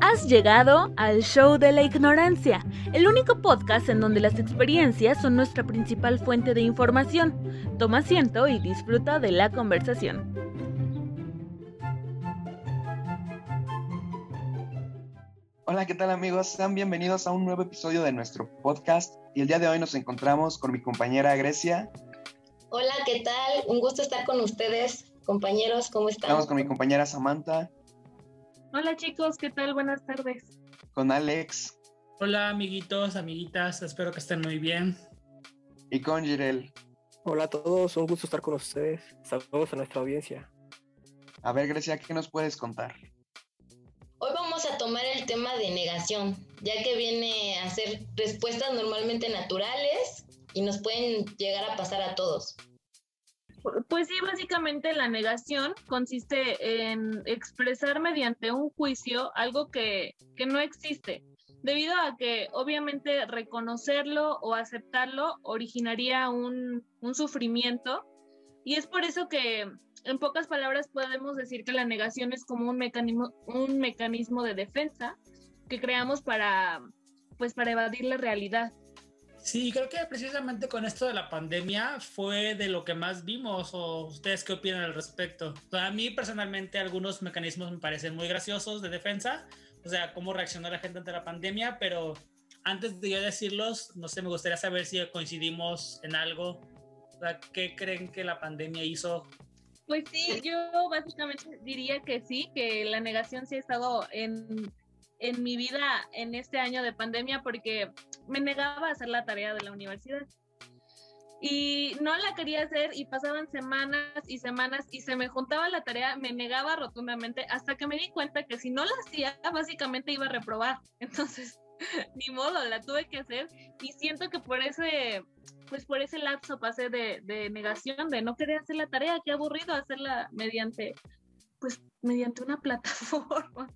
Has llegado al show de la ignorancia, el único podcast en donde las experiencias son nuestra principal fuente de información. Toma asiento y disfruta de la conversación. Hola, ¿qué tal amigos? Sean bienvenidos a un nuevo episodio de nuestro podcast y el día de hoy nos encontramos con mi compañera Grecia. Hola, ¿qué tal? Un gusto estar con ustedes, compañeros, ¿cómo están? Estamos con mi compañera Samantha. Hola chicos, ¿qué tal? Buenas tardes. Con Alex. Hola amiguitos, amiguitas, espero que estén muy bien. Y con Jirel. Hola a todos, un gusto estar con ustedes. Saludos a nuestra audiencia. A ver, Grecia, ¿qué nos puedes contar? Hoy vamos a tomar el tema de negación, ya que viene a ser respuestas normalmente naturales y nos pueden llegar a pasar a todos. Pues sí, básicamente la negación consiste en expresar mediante un juicio algo que, no existe, debido a que obviamente reconocerlo o aceptarlo originaría un, un sufrimiento y es por eso que en pocas palabras podemos decir que la negación es como un mecanismo, un mecanismo de defensa que creamos para, pues, para evadir la realidad. Sí, creo que precisamente con esto de la pandemia fue de lo que más vimos. ¿O ustedes qué opinan al respecto? a mí personalmente algunos mecanismos me parecen muy graciosos de defensa, o sea, cómo reaccionó la gente ante la pandemia, pero antes de yo decirlos, no sé, me gustaría saber si coincidimos en algo. O sea, ¿qué creen que la pandemia hizo? Pues sí, yo básicamente diría que sí, que la negación sí ha estado en en mi vida en este año de pandemia porque me negaba a hacer la tarea de la universidad. Y no la quería hacer y pasaban semanas y semanas y se me juntaba la tarea, me negaba rotundamente hasta que me di cuenta que si no la hacía, básicamente iba a reprobar. Entonces, ni modo, la tuve que hacer y siento que por ese, pues por ese lapso pasé de, de negación, de no querer hacer la tarea, qué aburrido hacerla mediante, pues mediante una plataforma.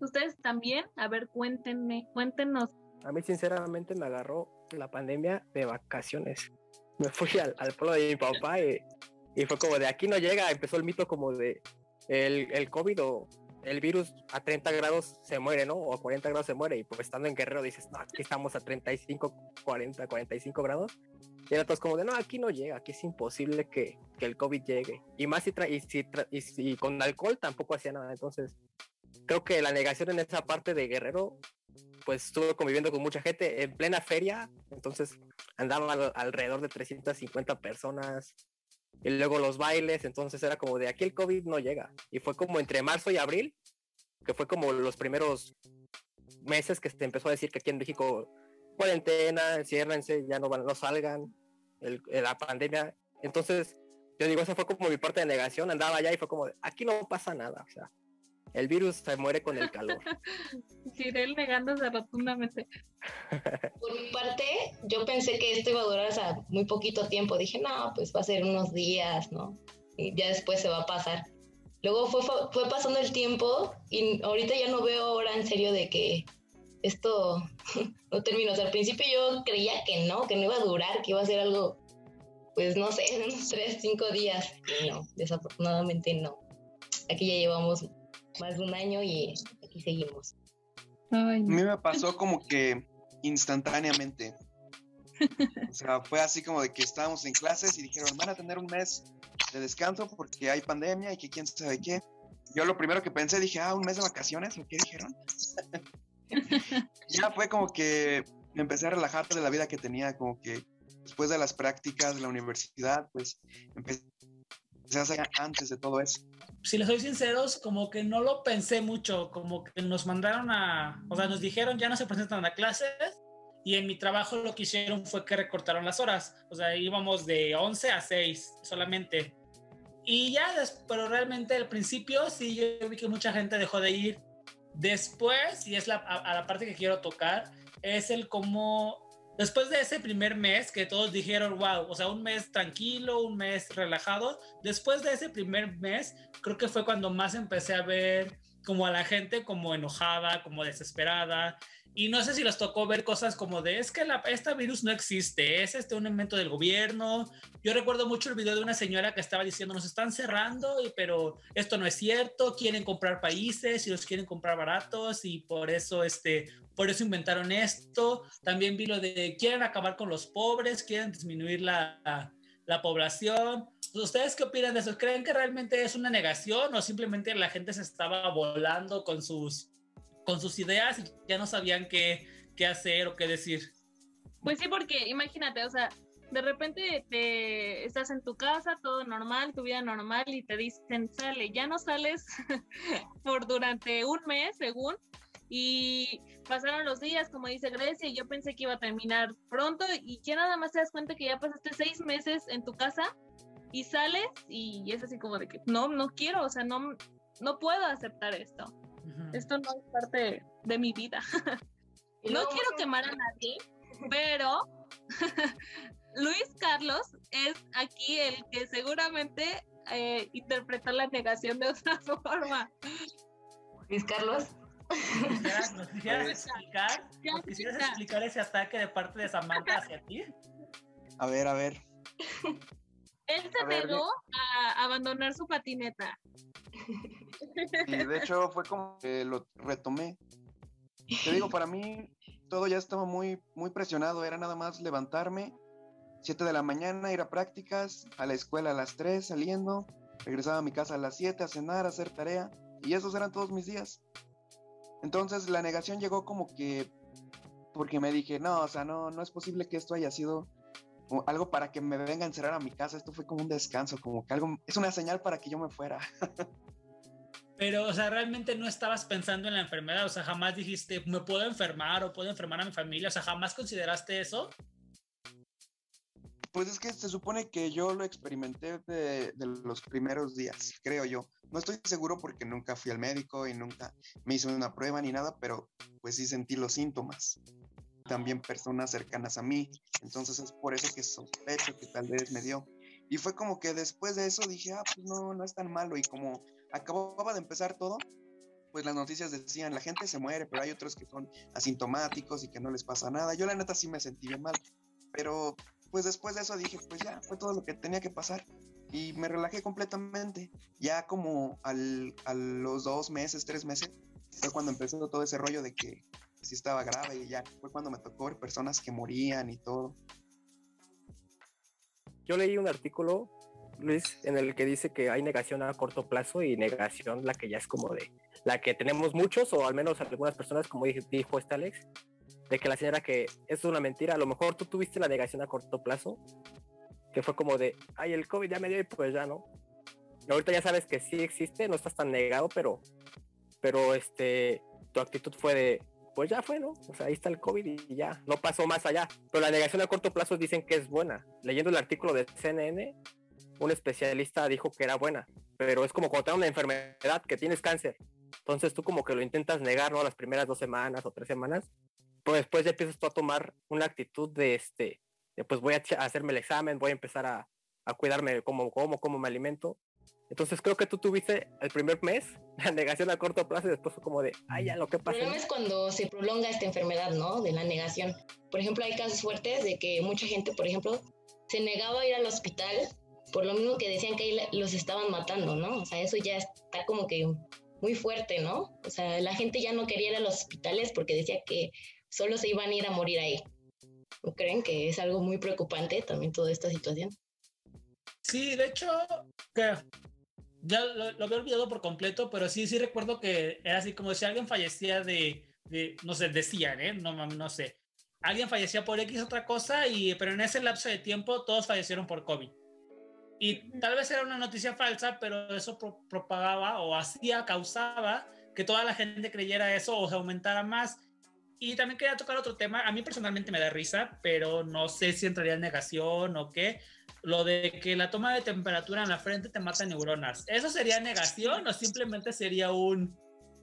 ¿Ustedes también? A ver, cuéntenme, cuéntenos. A mí sinceramente me agarró la pandemia de vacaciones. Me fui al, pueblo de mi papá y, fue como de aquí no llega, empezó el mito como de el, el COVID o el virus a 30 grados se muere, ¿no? O a 40 grados se muere y pues estando en Guerrero dices, no, aquí estamos a 35, 40, 45 grados. Y era todos como de, no, aquí no llega, aquí es imposible que, que el COVID llegue. Y más si, y, si y si con alcohol tampoco hacía nada. Entonces, creo que la negación en esa parte de Guerrero, pues estuve conviviendo con mucha gente en plena feria, entonces andaban alrededor de 350 personas, y luego los bailes, entonces era como de aquí el COVID no llega. Y fue como entre marzo y abril, que fue como los primeros meses que se empezó a decir que aquí en México cuarentena, enciérrense, ya no, van, no salgan, la pandemia. Entonces, yo digo, esa fue como mi parte de negación, andaba allá y fue como, de, aquí no pasa nada, o sea, el virus se muere con el calor. Sí, él negándose rotundamente. Por mi parte, yo pensé que esto iba a durar hasta muy poquito tiempo. Dije, no, pues va a ser unos días, ¿no? Y ya después se va a pasar. Luego fue, fue pasando el tiempo y ahorita ya no veo ahora en serio de que esto no terminó. O sea, al principio yo creía que no, que no iba a durar, que iba a ser algo, pues no sé, unos tres, cinco días. Y no, desafortunadamente no. Aquí ya llevamos más de un año y aquí seguimos. A mí me pasó como que instantáneamente. O sea, fue así como de que estábamos en clases y dijeron, van a tener un mes de descanso porque hay pandemia y que quién sabe qué. Yo lo primero que pensé, dije, ah, un mes de vacaciones, ¿o qué dijeron? ya fue como que me empecé a relajar de la vida que tenía, como que después de las prácticas de la universidad, pues empecé a hacer antes de todo eso si les soy sinceros, como que no lo pensé mucho, como que nos mandaron a, o sea, nos dijeron ya no se presentan a clases y en mi trabajo lo que hicieron fue que recortaron las horas, o sea, íbamos de 11 a 6 solamente. Y ya, pero realmente al principio sí yo vi que mucha gente dejó de ir. Después, y es la, a la parte que quiero tocar, es el cómo Después de ese primer mes que todos dijeron, wow, o sea, un mes tranquilo, un mes relajado, después de ese primer mes, creo que fue cuando más empecé a ver como a la gente como enojada, como desesperada. Y no sé si les tocó ver cosas como de, es que la, esta virus no existe, es este un invento del gobierno. Yo recuerdo mucho el video de una señora que estaba diciendo, nos están cerrando, pero esto no es cierto, quieren comprar países y los quieren comprar baratos y por eso, este, por eso inventaron esto. También vi lo de, quieren acabar con los pobres, quieren disminuir la, la población. ¿Ustedes qué opinan de eso? ¿Creen que realmente es una negación o simplemente la gente se estaba volando con sus con sus ideas y ya no sabían qué, qué hacer o qué decir. Pues sí, porque imagínate, o sea, de repente te estás en tu casa, todo normal, tu vida normal, y te dicen, sale, ya no sales por durante un mes, según, y pasaron los días, como dice Grecia, y yo pensé que iba a terminar pronto, y ya nada más te das cuenta que ya pasaste seis meses en tu casa, y sales, y es así como de que, no, no quiero, o sea, no, no puedo aceptar esto. Esto no es parte de mi vida. no quiero quemar a nadie, pero Luis Carlos es aquí el que seguramente eh, interpretó la negación de otra forma. Luis Carlos. ¿Nos quisieras, explicar, quisieras explicar ese ataque de parte de Samantha hacia ti? A ver, a ver. Él se negó a abandonar su patineta. Y de hecho fue como que lo retomé. Te digo, para mí todo ya estaba muy, muy presionado. Era nada más levantarme, 7 de la mañana, ir a prácticas, a la escuela a las 3, saliendo, regresaba a mi casa a las 7, a cenar, a hacer tarea. Y esos eran todos mis días. Entonces la negación llegó como que porque me dije, no, o sea, no, no es posible que esto haya sido algo para que me venga a encerrar a mi casa. Esto fue como un descanso, como que algo, es una señal para que yo me fuera. Pero, o sea, realmente no estabas pensando en la enfermedad, o sea, jamás dijiste, me puedo enfermar o puedo enfermar a mi familia, o sea, jamás consideraste eso. Pues es que se supone que yo lo experimenté de, los primeros días, creo yo. No estoy seguro porque nunca fui al médico y nunca me hizo una prueba ni nada, pero pues sí sentí los síntomas. También personas cercanas a mí. Entonces es por eso que sospecho que tal vez me dio. Y fue como que después de eso dije, ah, pues no, no es tan malo. Y como acababa de empezar todo, pues las noticias decían, la gente se muere, pero hay otros que son asintomáticos y que no les pasa nada. Yo la neta sí me sentí bien mal, pero pues después de eso dije, pues ya, fue todo lo que tenía que pasar. Y me relajé completamente. Ya como al, a los dos meses, tres meses, fue cuando empezó todo ese rollo de que sí estaba grave y ya fue cuando me tocó ver personas que morían y todo. Yo leí un artículo Luis, en el que dice que hay negación a corto plazo y negación la que ya es como de la que tenemos muchos o al menos algunas personas, como dijo este Alex, de que la señora que es una mentira, a lo mejor tú tuviste la negación a corto plazo, que fue como de, ay, el COVID ya me dio y pues ya no. Y ahorita ya sabes que sí existe, no estás tan negado, pero, pero este, tu actitud fue de, pues ya fue, ¿no? O sea, ahí está el COVID y ya, no pasó más allá. Pero la negación a corto plazo dicen que es buena. Leyendo el artículo de CNN, un especialista dijo que era buena, pero es como cuando te da una enfermedad que tienes cáncer. Entonces tú como que lo intentas negar, ¿no? Las primeras dos semanas o tres semanas, pues después ya empiezas tú a tomar una actitud de este, de pues voy a hacerme el examen, voy a empezar a, cuidarme como como, cómo me alimento. Entonces creo que tú tuviste el primer mes la negación a corto plazo y después fue como de, ay, ya lo que pasa. El problema es cuando se prolonga esta enfermedad, ¿no? De la negación. Por ejemplo, hay casos fuertes de que mucha gente, por ejemplo, se negaba a ir al hospital por lo mismo que decían que ahí los estaban matando, ¿no? O sea, eso ya está como que muy fuerte, ¿no? O sea, la gente ya no quería ir a los hospitales porque decía que solo se iban a ir a morir ahí. ¿No creen que es algo muy preocupante también toda esta situación? Sí, de hecho, que ya lo, había olvidado por completo, pero sí, sí recuerdo que era así como si alguien fallecía de, de no sé, decían, ¿eh? No, no sé. Alguien fallecía por X otra cosa, y, pero en ese lapso de tiempo todos fallecieron por COVID. Y tal vez era una noticia falsa, pero eso propagaba o hacía, causaba que toda la gente creyera eso o se aumentara más. Y también quería tocar otro tema. A mí personalmente me da risa, pero no sé si entraría en negación o qué. Lo de que la toma de temperatura en la frente te mata neuronas. ¿Eso sería negación o simplemente sería un...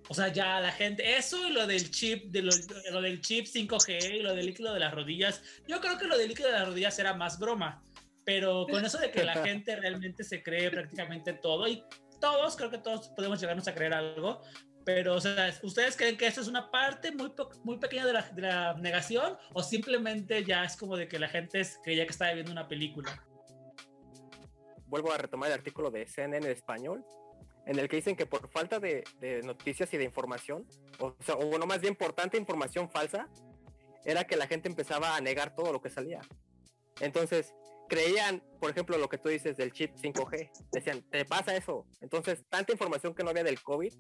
O sea, ya la gente... Eso y lo del chip, de lo, lo del chip 5G y lo del líquido de las rodillas. Yo creo que lo del líquido de las rodillas era más broma pero con eso de que la gente realmente se cree prácticamente todo y todos, creo que todos podemos llegarnos a creer algo, Pero, o sea, ¿ustedes creen que esto es una parte muy, muy pequeña de la, de la, negación o simplemente ya es como de que la gente creía que estaba viendo una película? Vuelvo a retomar el artículo de CNN en español, en el que dicen que por falta de, de noticias y de información, o, sea, o bueno, más bien por tanta información falsa, era que la gente empezaba a negar todo lo que salía. Entonces, creían, por ejemplo, lo que tú dices del chip 5G. Decían, te pasa eso. Entonces, tanta información que no había del COVID.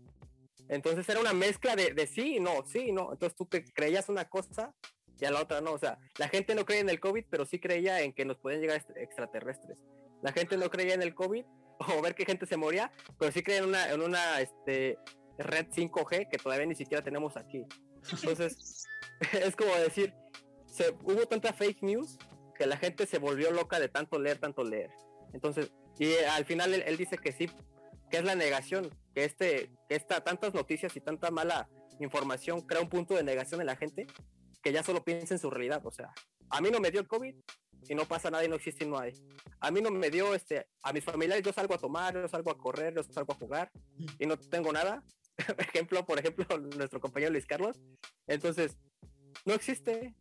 Entonces, era una mezcla de, sí y no, sí y no. Entonces, tú te creías una cosa y a la otra no. O sea, la gente no creía en el COVID, pero sí creía en que nos podían llegar extraterrestres. La gente no creía en el COVID o ver que gente se moría, pero sí creía en una, en una este, red 5G que todavía ni siquiera tenemos aquí. Entonces, es como decir, se, hubo tanta fake news que la gente se volvió loca de tanto leer, tanto leer. Entonces, y al final él, dice que sí, que es la negación, que este, que esta, tantas noticias y tanta mala información crea un punto de negación en la gente que ya solo piensa en su realidad. O sea, a mí no me dio el COVID y no pasa nada y no existe y no hay. A mí no me dio, este, a mis familiares yo salgo a tomar, yo salgo a correr, yo salgo a jugar y no tengo nada. ejemplo, por ejemplo, nuestro compañero Luis Carlos. Entonces, no existe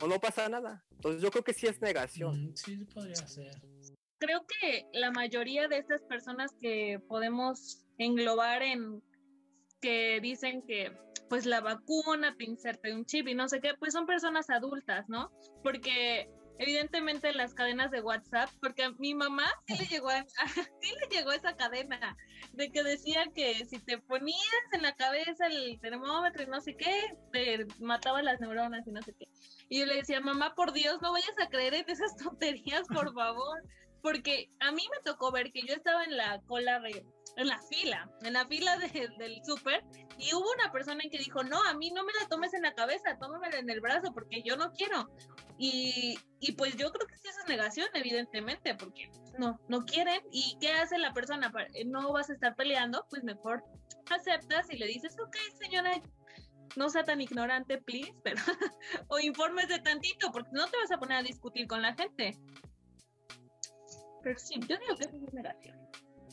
o no pasa nada. Entonces yo creo que sí es negación. Mm. Creo que la mayoría de estas personas que podemos englobar en que dicen que pues la vacuna te inserta un chip y no sé qué, pues son personas adultas, ¿no? Porque evidentemente las cadenas de WhatsApp, porque a mi mamá sí le llegó, a, sí le llegó esa cadena de que decía que si te ponías en la cabeza el termómetro y no sé qué, te mataba las neuronas y no sé qué. Y yo le decía, mamá, por Dios, no vayas a creer en esas tonterías, por favor. Porque a mí me tocó ver que yo estaba en la cola de, en la fila, en la fila del súper, y hubo una persona en que dijo, no, a mí no me la tomes en la cabeza, tómamela en el brazo, porque yo no quiero. Y, y pues yo creo que sí es negación, evidentemente, porque no, no quieren. ¿Y qué hace la persona? No vas a estar peleando, pues mejor aceptas y le dices, ok, señora, no sea tan ignorante, please, pero, o informes de tantito, porque no te vas a poner a discutir con la gente. Pero sí, yo digo que es negación.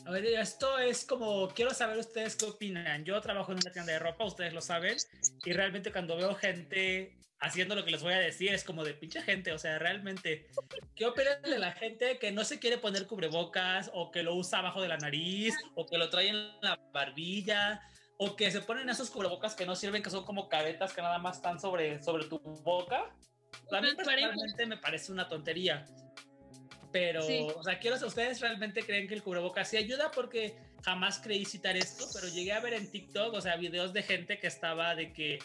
A ver, esto es como, quiero saber ustedes qué opinan. Yo trabajo en una tienda de ropa, ustedes lo saben, y realmente cuando veo gente haciendo lo que les voy a decir es como de pinche gente, o sea, realmente, ¿qué opinan de la gente que no se quiere poner cubrebocas o que lo usa abajo de la nariz o que lo trae en la barbilla? o que se ponen esos cubrebocas que no sirven, que son como caretas que nada más están sobre, sobre tu boca. A mí personalmente me parece una tontería. Pero, o sea, quiero saber, ¿ustedes realmente creen que el cubrebocas sí ayuda? Porque jamás creí citar esto, pero llegué a ver en TikTok, o sea, videos de gente que estaba de que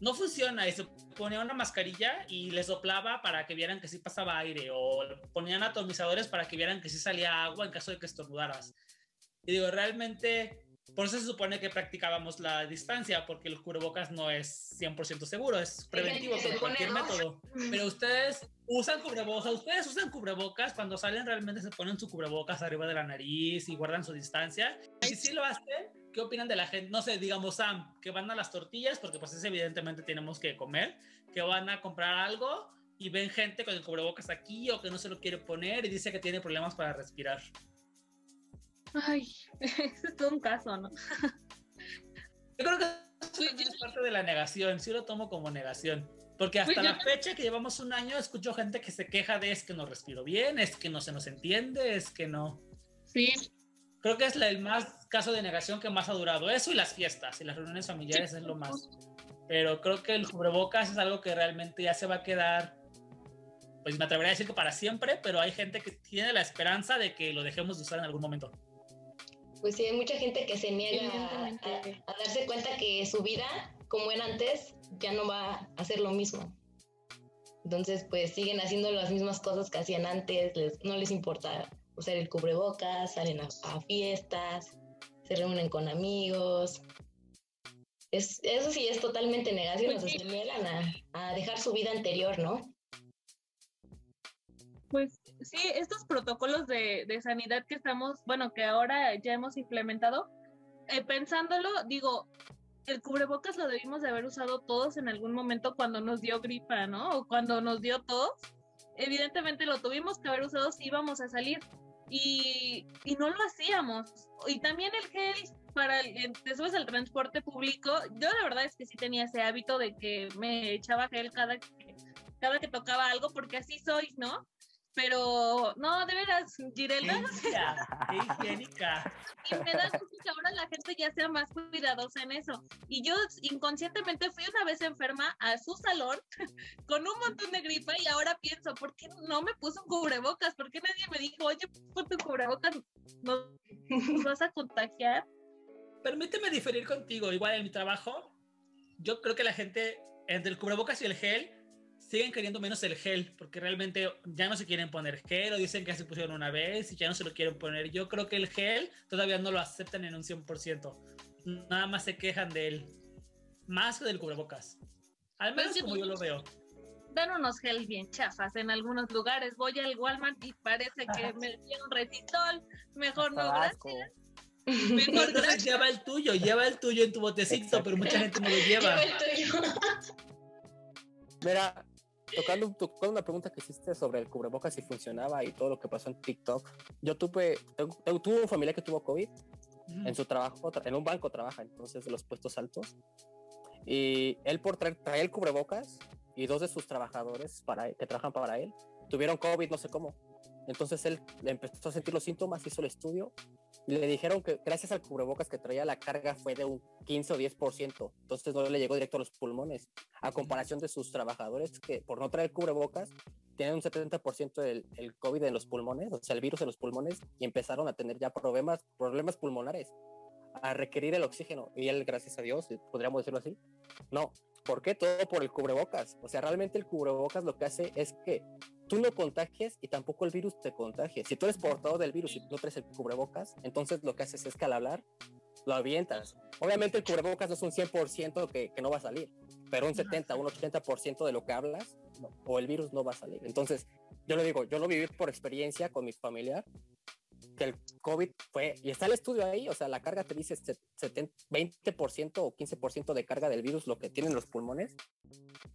no funciona y se ponía una mascarilla y le soplaba para que vieran que sí pasaba aire o ponían atomizadores para que vieran que sí salía agua en caso de que estornudaras. Y digo, realmente por eso se supone que practicábamos la distancia, porque el cubrebocas no es 100% seguro, es preventivo por cualquier método. Pero ustedes usan cubrebocas, ustedes usan cubrebocas, cuando salen realmente se ponen su cubrebocas arriba de la nariz y guardan su distancia. Y si sí lo hacen, ¿qué opinan de la gente? No sé, digamos, Sam, que van a las tortillas, porque pues es evidentemente tenemos que comer, que van a comprar algo y ven gente con el cubrebocas aquí o que no se lo quiere poner y dice que tiene problemas para respirar. Ay, es todo un caso, ¿no? Yo creo que es parte de la negación, sí lo tomo como negación. Porque hasta la fecha que llevamos un año, escucho gente que se queja de es que no respiro bien, es que no se nos entiende, es que no. Sí. Creo que es el más caso de negación que más ha durado. Eso y las fiestas y las reuniones familiares es lo más. Pero creo que el cubrebocas es algo que realmente ya se va a quedar, pues me atrevería a decir que para siempre, pero hay gente que tiene la esperanza de que lo dejemos de usar en algún momento. Pues sí, hay mucha gente que se niega a, darse cuenta que su vida, como era antes, ya no va a ser lo mismo. Entonces, pues siguen haciendo las mismas cosas que hacían antes, no les importa usar el cubrebocas, salen a, fiestas, se reúnen con amigos. Es, eso sí es totalmente negación, o sea, se niegan a, a dejar su vida anterior, ¿no? Sí, estos protocolos de, sanidad que estamos, bueno, que ahora ya hemos implementado, eh, pensándolo, digo, el cubrebocas lo debimos de haber usado todos en algún momento cuando nos dio gripa, ¿no? O cuando nos dio tos. Evidentemente lo tuvimos que haber usado si íbamos a salir y, y no lo hacíamos. Y también el gel, para el, transporte público, yo la verdad es que sí tenía ese hábito de que me echaba gel cada que, cada que tocaba algo, porque así soy, ¿no? Pero no, de veras, Girelda. higiénica. Y me da gusto que ahora la gente ya sea más cuidadosa en eso. Y yo inconscientemente fui una vez enferma a su salón con un montón de gripa y ahora pienso, ¿por qué no me puse un cubrebocas? ¿Por qué nadie me dijo, oye, ponte un cubrebocas, nos vas a contagiar? Permíteme diferir contigo, igual en mi trabajo, yo creo que la gente entre el cubrebocas y el gel siguen queriendo menos el gel, porque realmente ya no se quieren poner gel, o dicen que ya se pusieron una vez y ya no se lo quieren poner. Yo creo que el gel todavía no lo aceptan en un 100%. Nada más se quejan de él. Más que del cubrebocas. Al menos como yo lo veo. Dan unos gel bien chafas en algunos lugares. Voy al Walmart y parece que me dieron resistol. Mejor no, gracias. Mejor gracias. lleva el tuyo, lleva el tuyo en tu botecito, pero mucha gente no lo lleva. Lleva el tuyo. Mira, tocando, tocando una pregunta que hiciste sobre el cubrebocas si funcionaba y todo lo que pasó en TikTok. Yo tuve, tengo- tuve un familiar que tuvo COVID en su trabajo, tra- en un banco trabaja, entonces de los puestos altos. Y él por traer, traer el cubrebocas y dos de sus trabajadores para, que trabajan para él tuvieron COVID, no sé cómo. Entonces él empezó a sentir los síntomas, hizo el estudio y le dijeron que gracias al cubrebocas que traía la carga fue de un 15 o 10%. Entonces no le llegó directo a los pulmones, a comparación de sus trabajadores que por no traer cubrebocas tienen un 70% del el COVID en los pulmones, o sea, el virus en los pulmones, y empezaron a tener ya problemas, problemas pulmonares, a requerir el oxígeno. Y él, gracias a Dios, podríamos decirlo así, no. ¿Por qué? Todo por el cubrebocas. O sea, realmente el cubrebocas lo que hace es que tú no contagies y tampoco el virus te contagie. Si tú eres portador del virus y no traes el cubrebocas, entonces lo que haces es que al hablar lo avientas. Obviamente el cubrebocas no es un 100% que, que no va a salir, pero un 70, un 80% de lo que hablas no, o el virus no va a salir. Entonces, yo lo digo, yo lo viví por experiencia con mi familiar, que el COVID fue, y está el estudio ahí, o sea, la carga te dice 70, 20% o 15% de carga del virus, lo que tienen los pulmones,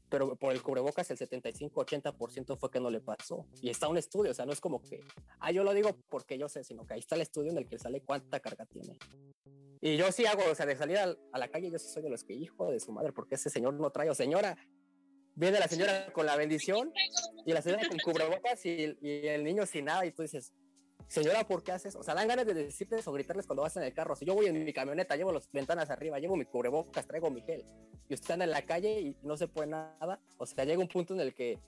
pero por el cubrebocas el 75-80% fue que no le pasó. Y está un estudio, o sea, no es como que, ah, yo lo digo porque yo sé, sino que ahí está el estudio en el que sale cuánta carga tiene. Y yo sí hago, o sea, de salir a, a la calle, yo sí soy de los que, hijo de su madre, porque ese señor no trae, o señora, viene la señora con la bendición y la señora con cubrebocas y, y el niño sin nada, y tú dices, señora, ¿por qué haces? O sea, dan ganas de decirles o gritarles cuando vas en el carro. Si yo voy en mi camioneta, llevo las ventanas arriba, llevo mi cubrebocas, traigo mi gel, y usted anda en la calle y no se puede nada, o sea, llega un punto en el que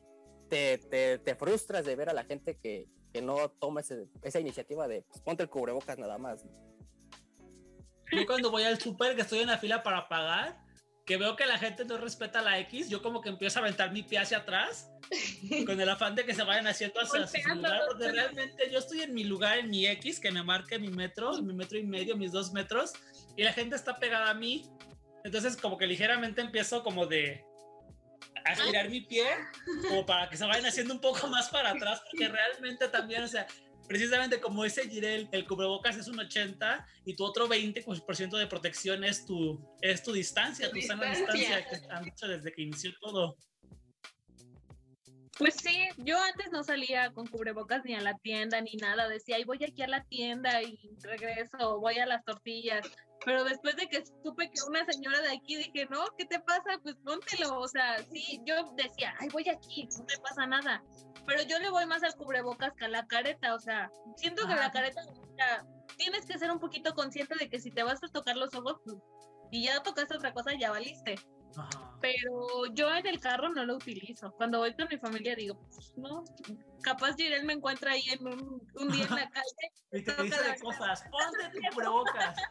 te, te, frustras de ver a la gente que, que no toma ese, esa iniciativa de pues, ponte el cubrebocas nada más. Yo cuando voy al súper, que estoy en la fila para pagar, que veo que la gente no respeta la X, yo como que empiezo a aventar mi pie hacia atrás con el afán de que se vayan haciendo hacia su lugar, porque realmente yo estoy en mi lugar, en mi X, que me marque mi metro, mi metro y medio, mis dos metros, y la gente está pegada a mí. Entonces como que ligeramente empiezo como de a estirar mi pie, como para que se vayan haciendo un poco más para atrás, porque realmente también, o sea, precisamente como ese Girel, el cubrebocas es un 80 y tu otro 20% de protección es tu, es tu distancia, tu, tu sana distancia que han dicho desde que inició todo. Pues sí, yo antes no salía con cubrebocas ni a la tienda ni nada, decía, ay, voy aquí a la tienda y regreso, voy a las tortillas. Pero después de que supe que una señora de aquí dije, no, ¿qué te pasa? Pues póntelo. O sea, sí, yo decía, ay, voy aquí, no me pasa nada. Pero yo le voy más al cubrebocas que a la careta. O sea, siento que la careta, o sea, tienes que ser un poquito consciente de que si te vas a tocar los ojos pues, y ya tocaste otra cosa, ya valiste. Ajá. Pero yo en el carro no lo utilizo. Cuando voy con mi familia digo, pues no, capaz Jirel me encuentra ahí en un, un día en la calle. y te dice de cosas, ponte tu cubrebocas.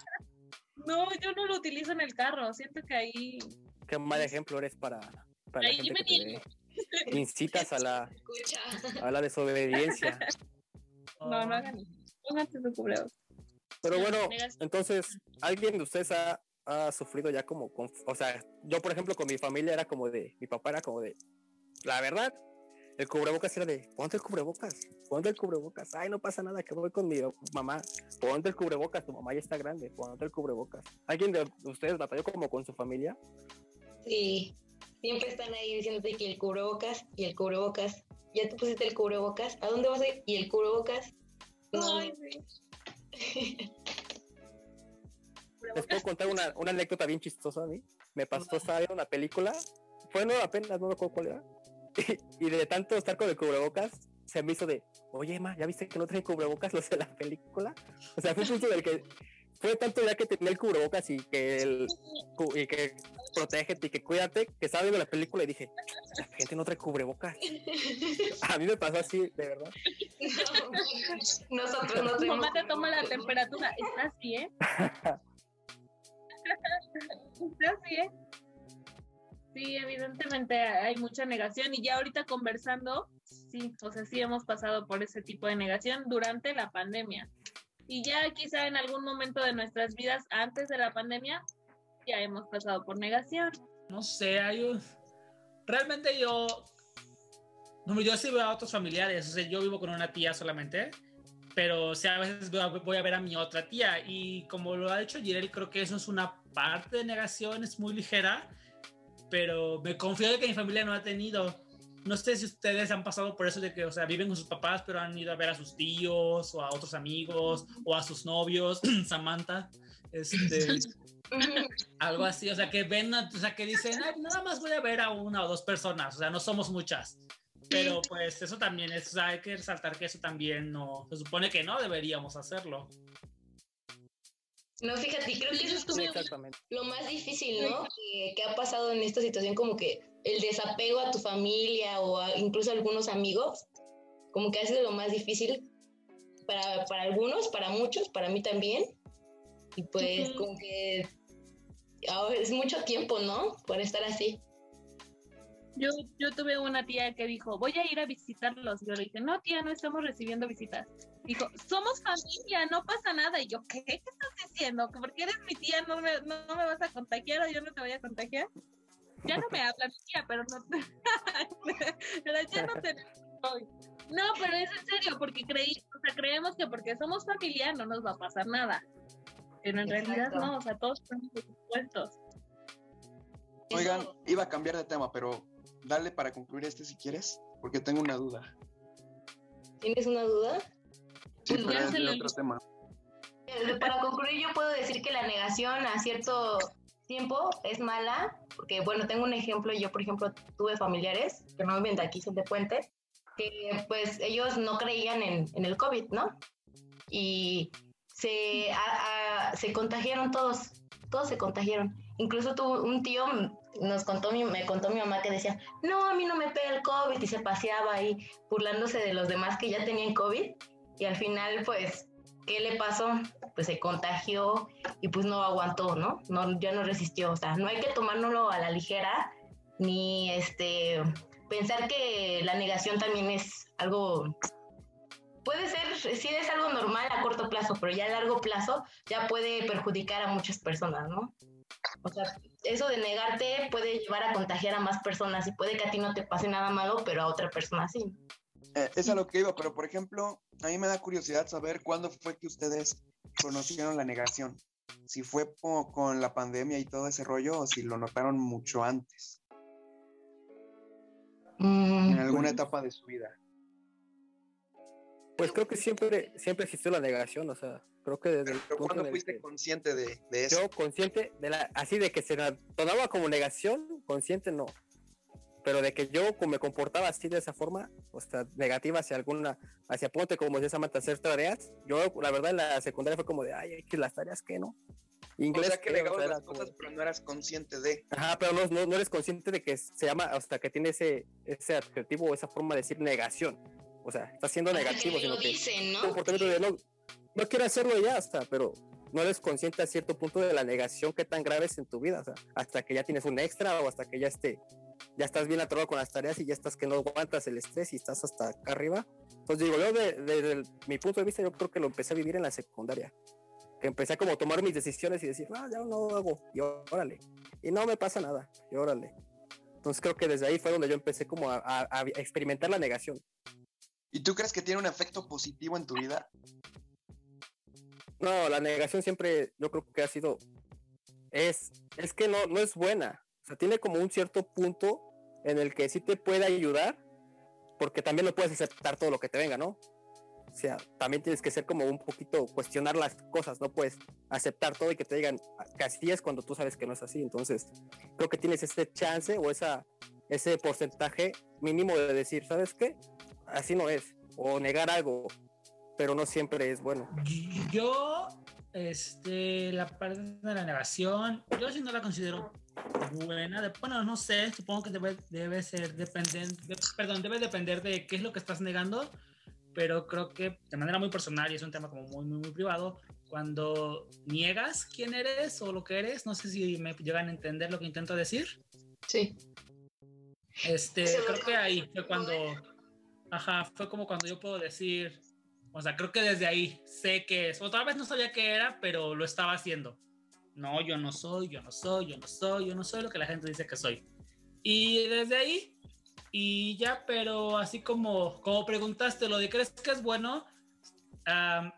No, yo no lo utilizo en el carro. Siento que ahí. Qué mal ejemplo eres para, para ahí la gente me que te incitas a la, a la desobediencia. No, no hagan eso. Pónganse su cubrebocas. Pero bueno, entonces, ¿alguien de ustedes ha, ha sufrido ya como, con, o sea, yo por ejemplo con mi familia era como de, mi papá era como de, la verdad, el cubrebocas era de, ponte el cubrebocas, ponte el cubrebocas, ay, no pasa nada, que voy con mi mamá, ponte el cubrebocas, tu mamá ya está grande, ponte el cubrebocas. ¿Alguien de ustedes batalló como con su familia? Sí, siempre están ahí diciéndote que el cubrebocas y el cubrebocas, ya te pusiste el cubrebocas, ¿a dónde vas a ir? Y el cubrebocas, no. Ay, sí. les puedo contar una, una anécdota bien chistosa a mí. Me pasó, estaba viendo una película, fue no apenas, no me acuerdo cuál era. Y, de tanto estar con el cubrebocas, se me hizo de, oye, Emma, ¿ya viste que no traen cubrebocas los de la película? O sea, fue un punto del que fue tanto ya que tenía el cubrebocas y que el y que protégete y que cuídate, que estaba viendo la película y dije, la gente no trae cubrebocas. A mí me pasó así, de verdad. No, nosotros no Tu mamá te toma la temperatura, ¿estás bien? ¿Estás bien? Sí, evidentemente hay mucha negación y ya ahorita conversando, sí, o sea, sí hemos pasado por ese tipo de negación durante la pandemia. Y ya quizá en algún momento de nuestras vidas antes de la pandemia, ya hemos pasado por negación. No sé, hay un... Realmente yo... No, yo sí veo a otros familiares, o sea, yo vivo con una tía solamente, pero o sea, a veces voy a ver a mi otra tía y como lo ha dicho Jirel, creo que eso es una parte de negación, es muy ligera, pero me confío de que mi familia no ha tenido. No sé si ustedes han pasado por eso de que, o sea, viven con sus papás, pero han ido a ver a sus tíos o a otros amigos o a sus novios, Samantha, este, algo así, o sea, que ven, o sea, que dicen, nada más voy a ver a una o dos personas, o sea, no somos muchas. Pero pues eso también es, o sea, hay que resaltar que eso también no, se supone que no deberíamos hacerlo. No, fíjate, creo que eso es lo más difícil, ¿no? Que, ha pasado en esta situación, como que el desapego a tu familia o incluso a algunos amigos, como que ha sido lo más difícil para, para algunos, para muchos, para mí también. Y pues como que ahora es mucho tiempo, ¿no? Por estar así. Yo, yo tuve una tía que dijo, voy a ir a visitarlos. Yo le dije, no, tía, no estamos recibiendo visitas. Dijo, somos familia, no pasa nada. Y yo, ¿qué, ¿Qué estás diciendo? ¿Que porque eres mi tía no me, no, me vas a contagiar o yo no te voy a contagiar? Ya no me habla mi tía, pero no pero ya no te No, pero es en serio, porque creí, o sea, creemos que porque somos familia no nos va a pasar nada. Pero en realidad no, o sea, todos estamos supuestos. Oigan, iba a cambiar de tema, pero dale para concluir este si quieres, porque tengo una duda. ¿Tienes una duda? Sí, pero es de otro tema. Eh, para concluir, yo puedo decir que la negación a cierto tiempo es mala, porque bueno, tengo un ejemplo, yo por ejemplo tuve familiares que no viven de aquí, son de Puente, que pues ellos no creían en, en el COVID, ¿no? Y se, se contagiaron todos, todos se contagiaron. Incluso tuvo un tío nos contó mi, me contó mi mamá que decía, no, a mí no me pega el COVID y se paseaba ahí burlándose de los demás que ya tenían COVID y al final pues, ¿qué le pasó? Pues se contagió y pues no aguantó, ¿no? no ya no resistió, o sea, no hay que tomárnoslo a la ligera ni este pensar que la negación también es algo puede ser, sí es algo normal a corto plazo, pero ya a largo plazo ya puede perjudicar a muchas personas, ¿no? O sea, eso de negarte puede llevar a contagiar a más personas y puede que a ti no te pase nada malo, pero a otra persona sí. Eh, es a lo que iba, pero por ejemplo, a mí me da curiosidad saber cuándo fue que ustedes conocieron la negación. Si fue con la pandemia y todo ese rollo o si lo notaron mucho antes. Mm, en alguna pues etapa de su vida. Pues creo que siempre, siempre existió la negación, o sea, creo que desde Pero el ¿Cuándo fuiste consciente de, de, eso? Yo consciente de la, así de que se tomaba como negación, consciente no. Pero de que yo me comportaba así de esa forma, o sea, negativa hacia alguna, hacia ponte como decía Samantha, hacer tareas, yo la verdad en la secundaria fue como de, ay, que las tareas que no. Inglés, o sea, que negabas las cosas, pero no eras consciente de. Ajá, pero no, no, no, eres consciente de que se llama, hasta que tiene ese, ese adjetivo o esa forma de decir negación o sea, está siendo negativo, sino que ¿no? comportamiento de no, no quiero hacerlo ya hasta, pero no eres consciente a cierto punto de la negación que tan grave es en tu vida, o sea, hasta que ya tienes un extra o hasta que ya esté, ya estás bien atorado con las tareas y ya estás que no aguantas el estrés y estás hasta acá arriba. Entonces digo, yo desde mi punto de vista yo creo que lo empecé a vivir en la secundaria, que empecé a como tomar mis decisiones y decir, ah, ya no lo hago, y órale, y no me pasa nada, y órale. Entonces creo que desde ahí fue donde yo empecé como a experimentar la negación. ¿Y tú crees que tiene un efecto positivo en tu vida? No, la negación siempre yo creo que ha sido es es que no no es buena. O sea, tiene como un cierto punto en el que sí te puede ayudar porque también no puedes aceptar todo lo que te venga, ¿no? O sea, también tienes que ser como un poquito cuestionar las cosas, no puedes aceptar todo y que te digan que así es cuando tú sabes que no es así. Entonces, creo que tienes ese chance o esa, ese porcentaje mínimo de decir, ¿sabes qué? Así no es. O negar algo, pero no siempre es bueno. Yo, este, la parte de la negación, yo sí no la considero buena. De, bueno, no sé, supongo que debe, debe ser depender, perdón, debe depender de qué es lo que estás negando, pero creo que de manera muy personal y es un tema como muy, muy, muy privado, cuando niegas quién eres o lo que eres, no sé si me llegan a entender lo que intento decir. Sí. Este, creo que ahí fue cuando, ajá, fue como cuando yo puedo decir, o sea, creo que desde ahí sé que es, otra vez no sabía qué era, pero lo estaba haciendo no, yo no soy, yo no soy, yo no soy, yo no soy lo que la gente dice que soy. Y desde ahí, y ya, pero así como, como preguntaste, lo de crees que es bueno,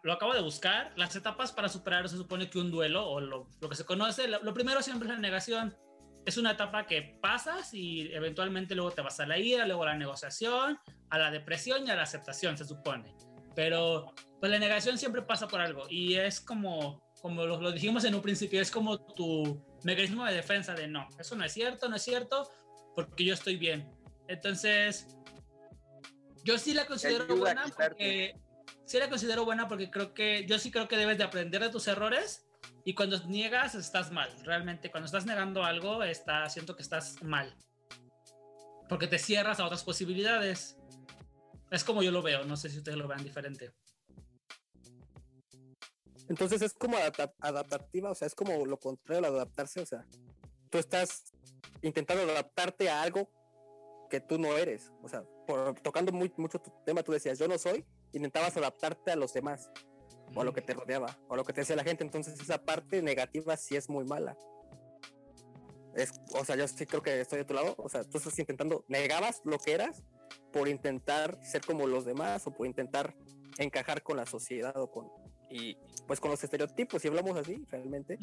lo acabo de buscar. Las etapas para superar se supone que un duelo, o lo, lo que se conoce, lo, primero siempre es la negación. Es una etapa que pasas y eventualmente luego te vas a la ira, luego a la negociación, a la depresión y a la aceptación, se supone. Pero pues la negación siempre pasa por algo y es como como lo, dijimos en un principio, es como tu mecanismo de defensa de no, eso no es cierto, no es cierto, porque yo estoy bien. Entonces, yo sí la considero buena porque sí la considero buena porque creo que yo sí creo que debes de aprender de tus errores y cuando niegas estás mal. Realmente cuando estás negando algo, está siento que estás mal. Porque te cierras a otras posibilidades. Es como yo lo veo, no sé si ustedes lo vean diferente. Entonces es como adaptativa, o sea, es como lo contrario de adaptarse, o sea, tú estás intentando adaptarte a algo que tú no eres, o sea, por, tocando muy, mucho tu tema, tú decías, yo no soy, intentabas adaptarte a los demás, o a lo que te rodeaba, o a lo que te decía la gente, entonces esa parte negativa sí es muy mala. Es, o sea, yo sí creo que estoy de tu lado, o sea, tú estás intentando, negabas lo que eras por intentar ser como los demás o por intentar encajar con la sociedad o con, y pues con los estereotipos, si hablamos así, realmente,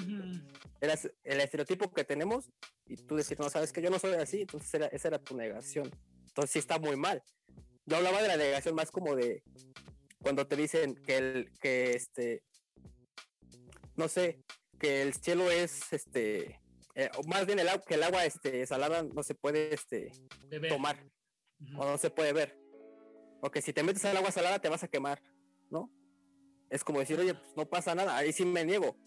era el estereotipo que tenemos y tú decir, no, sabes que yo no soy así, entonces era, esa era tu negación. Entonces sí está muy mal. Yo hablaba de la negación más como de cuando te dicen que el, que este, no sé, que el cielo es, este, eh, o más bien el agua, que el agua, este, salada no se puede, este, tomar, o no se puede ver. O que si te metes al agua salada te vas a quemar, ¿no? es como decir, oye, pues no pasa nada, ahí sí me niego.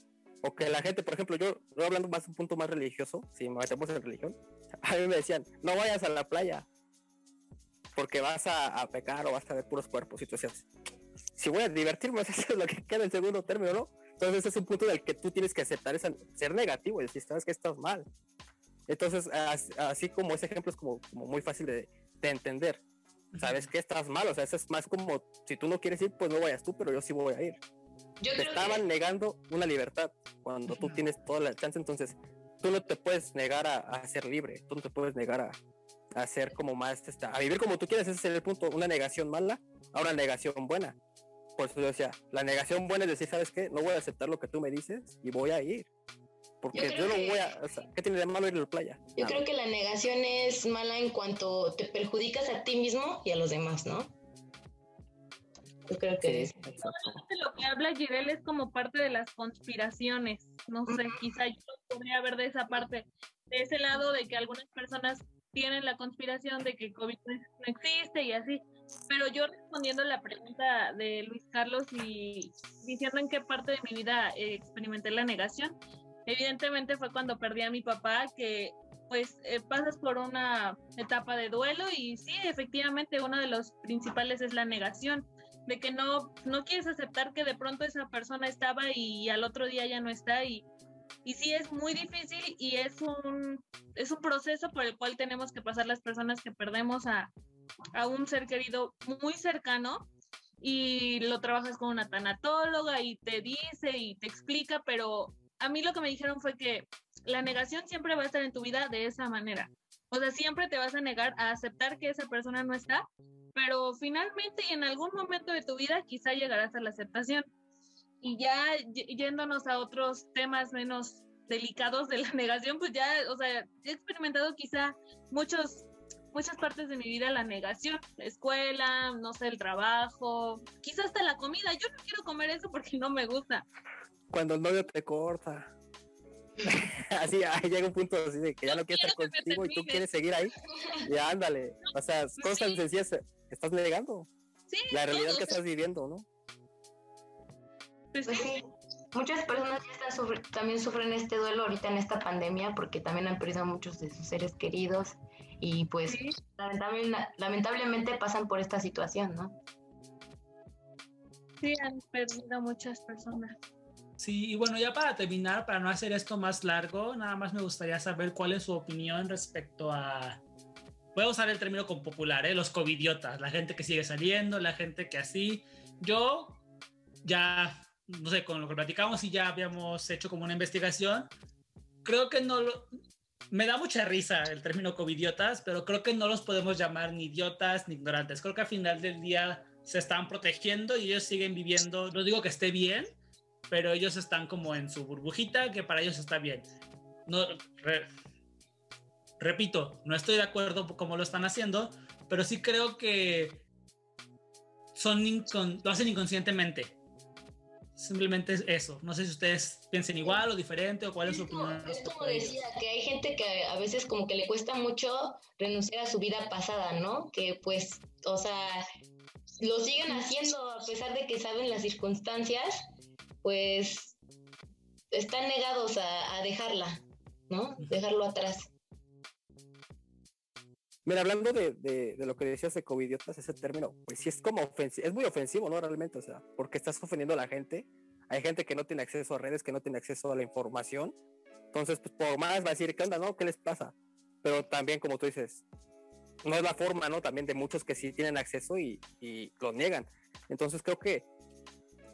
O que la gente, por ejemplo, yo, yo hablando más un punto más religioso, si me metemos en religión, a mí me decían, no vayas a la playa, porque vas a, pecar o vas a ver puros cuerpos y tú decías, si voy a divertirme, eso es lo que queda en segundo término, ¿no? Entonces ese es un punto del que tú tienes que aceptar esa, ser negativo y decir, sabes que estás mal. Entonces, así como ese ejemplo es como muy fácil de, de entender sabes que estás mal, o sea, eso es más como, si tú no quieres ir, pues no vayas tú, pero yo sí voy a ir. te estaban negando una libertad cuando tú tienes toda la chance, entonces tú no te puedes negar a, ser libre, tú no te puedes negar a, a ser como más, este, a vivir como tú quieres, ese es el punto, una negación mala a una negación buena. Por eso yo decía, la negación buena es decir, ¿sabes qué? No voy a aceptar lo que tú me dices y voy a ir. Porque yo, no voy a. ¿Qué tiene de malo ir a la playa? Yo creo que la negación es mala en cuanto te perjudicas a ti mismo y a los demás, ¿no? Yo creo que es. Lo que habla Girel es como parte de las conspiraciones. No sé, quizá yo podría ver de esa parte, de ese lado de que algunas personas tienen la conspiración de que COVID no existe y así. Pero yo respondiendo a la pregunta de Luis Carlos y diciendo en qué parte de mi vida experimenté la negación, Evidentemente fue cuando perdí a mi papá que pues eh, pasas por una etapa de duelo y sí, efectivamente uno de los principales es la negación, de que no, no quieres aceptar que de pronto esa persona estaba y al otro día ya no está y, y sí es muy difícil y es un, es un proceso por el cual tenemos que pasar las personas que perdemos a, a un ser querido muy cercano y lo trabajas con una tanatóloga y te dice y te explica, pero a mí lo que me dijeron fue que la negación siempre va a estar en tu vida de esa manera. O sea, siempre te vas a negar a aceptar que esa persona no está, pero finalmente y en algún momento de tu vida quizá llegarás a la aceptación. Y ya yéndonos a otros temas menos delicados de la negación, pues ya, o sea, he experimentado quizá muchos muchas partes de mi vida la negación, la escuela, no sé, el trabajo, quizás hasta la comida. Yo no quiero comer eso porque no me gusta. Cuando el novio te corta. así llega un punto así de que ya no, quiere estar contigo y tú quieres seguir ahí. Ya ándale. O sea, pues cosas tan sencillas estás negando. Sí, la realidad que estás viviendo, ¿no? Pues sí. Muchas personas ya están también sufren este duelo ahorita en esta pandemia porque también han perdido a muchos de sus seres queridos y pues lamentablemente pasan por esta situación, ¿no? Sí, han perdido muchas personas. Sí, y bueno, ya para terminar, para no hacer esto más largo, nada más me gustaría saber cuál es su opinión respecto a, voy a usar el término con popular, ¿eh? los covidiotas, la gente que sigue saliendo, la gente que así. Yo ya no sé, con lo que platicamos y ya habíamos hecho como una investigación, creo que no lo... Me da mucha risa el término covidiotas, pero creo que no los podemos llamar ni idiotas ni ignorantes. Creo que al final del día se están protegiendo y ellos siguen viviendo, no digo que esté bien, pero ellos están como en su burbujita, que para ellos está bien. No, repito, no estoy de acuerdo cómo lo están haciendo, pero sí creo que son lo hacen inconscientemente. Simplemente es eso. No sé si ustedes piensen igual o diferente o cuál es su opinión. Es como decía, que hay gente que a veces como que le cuesta mucho renunciar a su vida pasada, ¿no? Que pues, o sea, lo siguen haciendo a pesar de que saben las circunstancias, pues están negados a, dejarla, ¿no? Dejarlo atrás. Mira, hablando de, de, lo que decías de covidiotas, ese término, pues sí es como ofensivo, es muy ofensivo, ¿no? Realmente, o sea, porque estás ofendiendo a la gente. Hay gente que no tiene acceso a redes, que no tiene acceso a la información. Entonces, pues por más va a decir, ¿qué onda, no? ¿Qué les pasa? Pero también, como tú dices, no es la forma, ¿no? También de muchos que sí tienen acceso y, y lo niegan. Entonces, creo que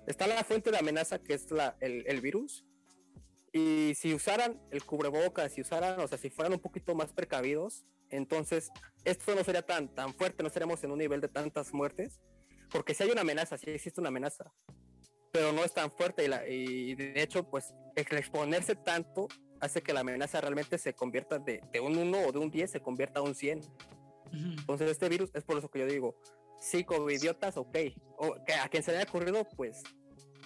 está la fuente de amenaza que es la, el, el virus. Y si usaran el cubrebocas, si usaran, o sea, si fueran un poquito más precavidos, entonces, esto no sería tan, tan fuerte, no estaríamos en un nivel de tantas muertes, porque si hay una amenaza, si existe una amenaza, pero no es tan fuerte y, la, y de hecho, pues el exponerse tanto hace que la amenaza realmente se convierta de, de un 1 o de un 10, se convierta a un 100. Entonces, este virus es por eso que yo digo, sí, como idiotas, ok. O, a quien se le haya ocurrido, pues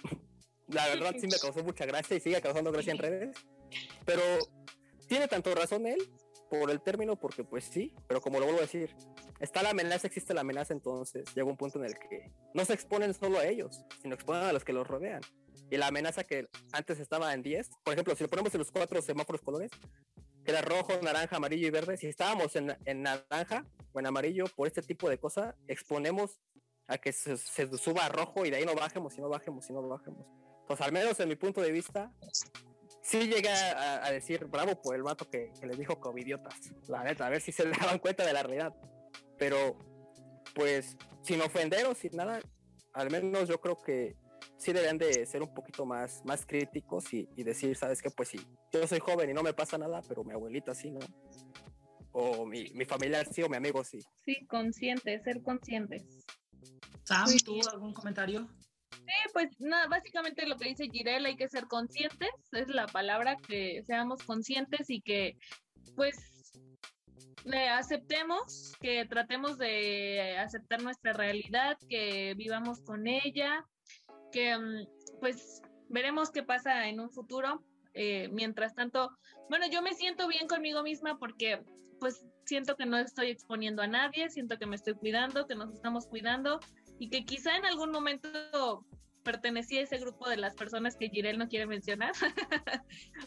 la verdad sí me causó mucha gracia y sigue causando gracia en redes. Pero tiene tanto razón él por el término, porque pues sí, pero como lo vuelvo a decir, está la amenaza, existe la amenaza, entonces llega un punto en el que no se exponen solo a ellos, sino exponen a los que los rodean. Y la amenaza que antes estaba en 10, por ejemplo, si lo ponemos en los cuatro semáforos colores, era rojo, naranja, amarillo y verde, si estábamos en, en naranja o en amarillo por este tipo de cosas, exponemos a que se, suba a rojo y de ahí no bajemos y no bajemos y no bajemos. Pues al menos en mi punto de vista, sí llega a, decir bravo por el vato que, que les dijo covidiotas. La neta, a ver si se daban cuenta de la realidad. Pero, pues, sin ofender o sin nada, al menos yo creo que sí deberían de ser un poquito más, más críticos y, decir, ¿sabes qué? Pues sí, yo soy joven y no me pasa nada, pero mi abuelita sí, ¿no? O mi, mi familiar sí, o mi amigo sí. Sí, conscientes, ser conscientes. Sam, ¿tú algún comentario? Sí, pues nada, básicamente lo que dice Girel, hay que ser conscientes, es la palabra, que seamos conscientes y que pues le aceptemos, que tratemos de aceptar nuestra realidad, que vivamos con ella, que mm, pues veremos qué pasa en un futuro. Eh, mientras tanto, bueno, yo me siento bien conmigo misma porque pues siento que no estoy exponiendo a nadie, siento que me estoy cuidando, que nos estamos cuidando y que quizá en algún momento pertenecía a ese grupo de las personas que Girel no quiere mencionar,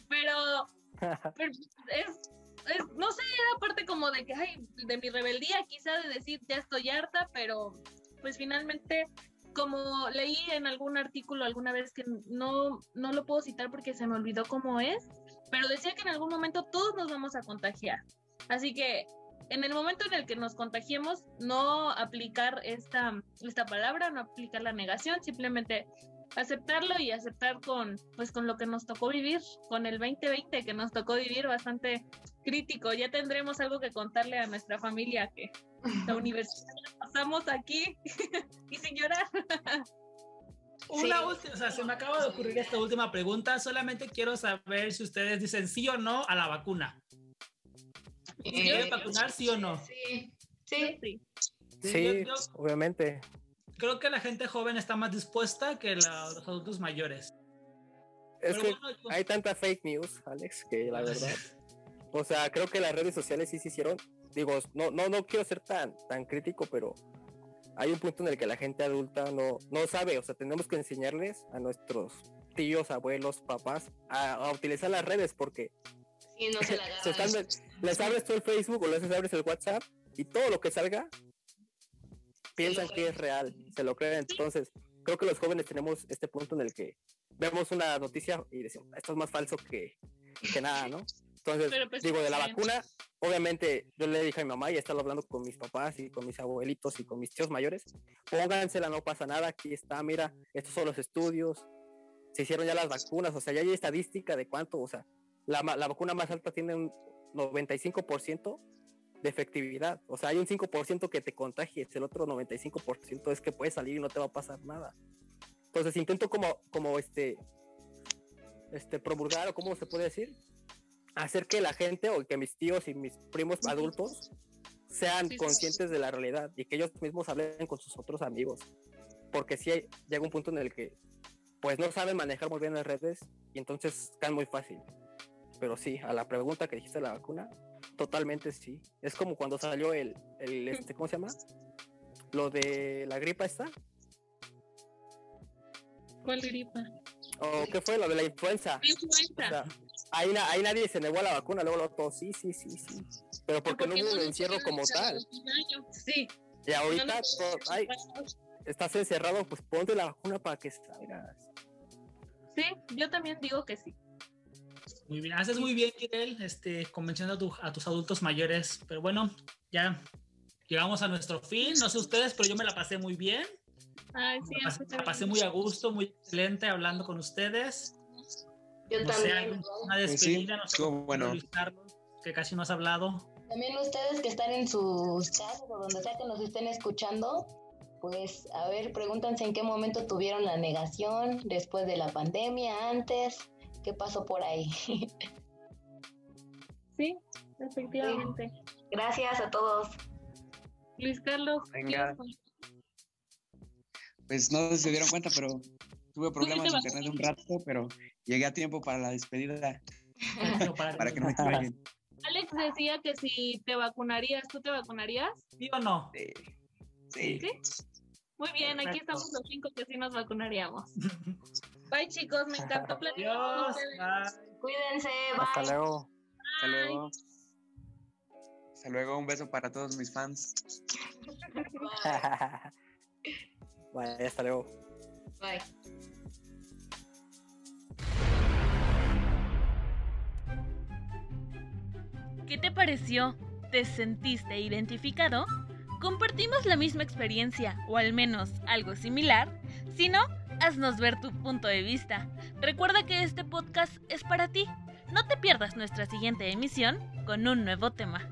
pero, es, no sé, era parte como de que, ay, de mi rebeldía, quizá de decir, ya estoy harta, pero pues finalmente, como leí en algún artículo alguna vez que no, no lo puedo citar porque se me olvidó cómo es, pero decía que en algún momento todos nos vamos a contagiar. Así que en el momento en el que nos contagiemos, no aplicar esta, esta palabra, no aplicar la negación, simplemente aceptarlo y aceptar con pues con lo que nos tocó vivir, con el 2020 que nos tocó vivir bastante crítico. Ya tendremos algo que contarle a nuestra familia que la universidad la pasamos aquí y sin llorar. Una o sea, se me acaba de ocurrir esta última pregunta. Solamente quiero saber si ustedes dicen sí o no a la vacuna. ¿Se quieren vacunar, sí o no? Sí. Sí, Sí. Sí, yo- yo obviamente. creo que la gente joven está más dispuesta que la- los adultos mayores. Es Pero que bueno, pues, hay tanta fake news, Alex, que la verdad. O sea, creo que las redes sociales sí se hicieron. Digo, no, no, no quiero ser tan, tan crítico, pero hay un punto en el que la gente adulta no, no sabe. O sea, tenemos que enseñarles a nuestros tíos, abuelos, papás a, a utilizar las redes porque no se la se están, les abres tú el Facebook o les abres el WhatsApp y todo lo que salga piensan que es real, se lo creen. Entonces, creo que los jóvenes tenemos este punto en el que vemos una noticia y decimos, esto es más falso que, que nada, ¿no? Entonces, pues, digo, de la vacuna, obviamente yo le dije a mi mamá y he estado hablando con mis papás y con mis abuelitos y con mis tíos mayores, póngansela, no pasa nada, aquí está, mira, estos son los estudios, se hicieron ya las vacunas, o sea, ya hay estadística de cuánto, o sea, la, la vacuna más alta tiene un 95% de efectividad, o sea, hay un 5% que te contagies, el otro 95% es que puedes salir y no te va a pasar nada. Entonces intento como, como este, este, promulgar o cómo se puede decir, hacer que la gente o que mis tíos y mis primos adultos sean Sí, sí. conscientes de la realidad y que ellos mismos hablen con sus otros amigos. Porque si hay, llega un punto en el que pues no saben manejar muy bien las redes y entonces caen muy fácil. Pero sí, a la pregunta que dijiste de la vacuna, totalmente sí. Es como cuando salió el, el este, ¿cómo se llama? Lo de la gripa esta. ¿Cuál gripa? ¿O qué fue? Lo de la influenza. O Influenza. sea, ahí, na- ahí nadie se negó a la vacuna, luego lo todo, sí, sí, sí, sí. Pero porque no hubo un encierro como tal. Sí. Y ahorita todo- ay, estás encerrado, pues ponte la vacuna para que salgas. Sí, yo también digo que sí. Muy bien, haces muy bien, Kirel, este, convenciendo a, tu- a tus adultos mayores. Pero bueno, ya llegamos a nuestro fin. No sé ustedes, pero yo me la pasé muy bien. Ay, sí, Me la pasé, la pasé bien. muy a gusto, muy excelente hablando con ustedes. Yo No sé, también. una Pues sí, no sé, bueno. Carlos, que casi no has hablado. También ustedes que están en sus casas o donde sea que nos estén escuchando, pues a ver, pregúntense en qué momento tuvieron la negación, después de la pandemia, antes, qué pasó por ahí. Sí, efectivamente. Gracias a todos. Luis Carlos, Venga. ¿quieres con- Pues no sé se dieron cuenta, pero tuve problemas de internet un rato, pero llegué a tiempo para la despedida, para, para que no me extrañen. Alex decía que si te vacunarías, ¿tú te vacunarías? ¿Sí o no? Sí. Sí. ¿Sí? Muy bien, aquí estamos los cinco que sí nos vacunaríamos. Bye chicos, me encantó platicar con Adiós. ustedes. bye. Cuídense, Hasta bye. luego. Hasta luego. Hasta luego, un beso para todos mis fans. Vale, hasta luego. Bye. ¿Qué te pareció? ¿Te sentiste identificado? ¿Compartimos la misma experiencia o al menos algo similar? Si no, haznos ver tu punto de vista. Recuerda que este podcast es para ti. No te pierdas nuestra siguiente emisión con un nuevo tema.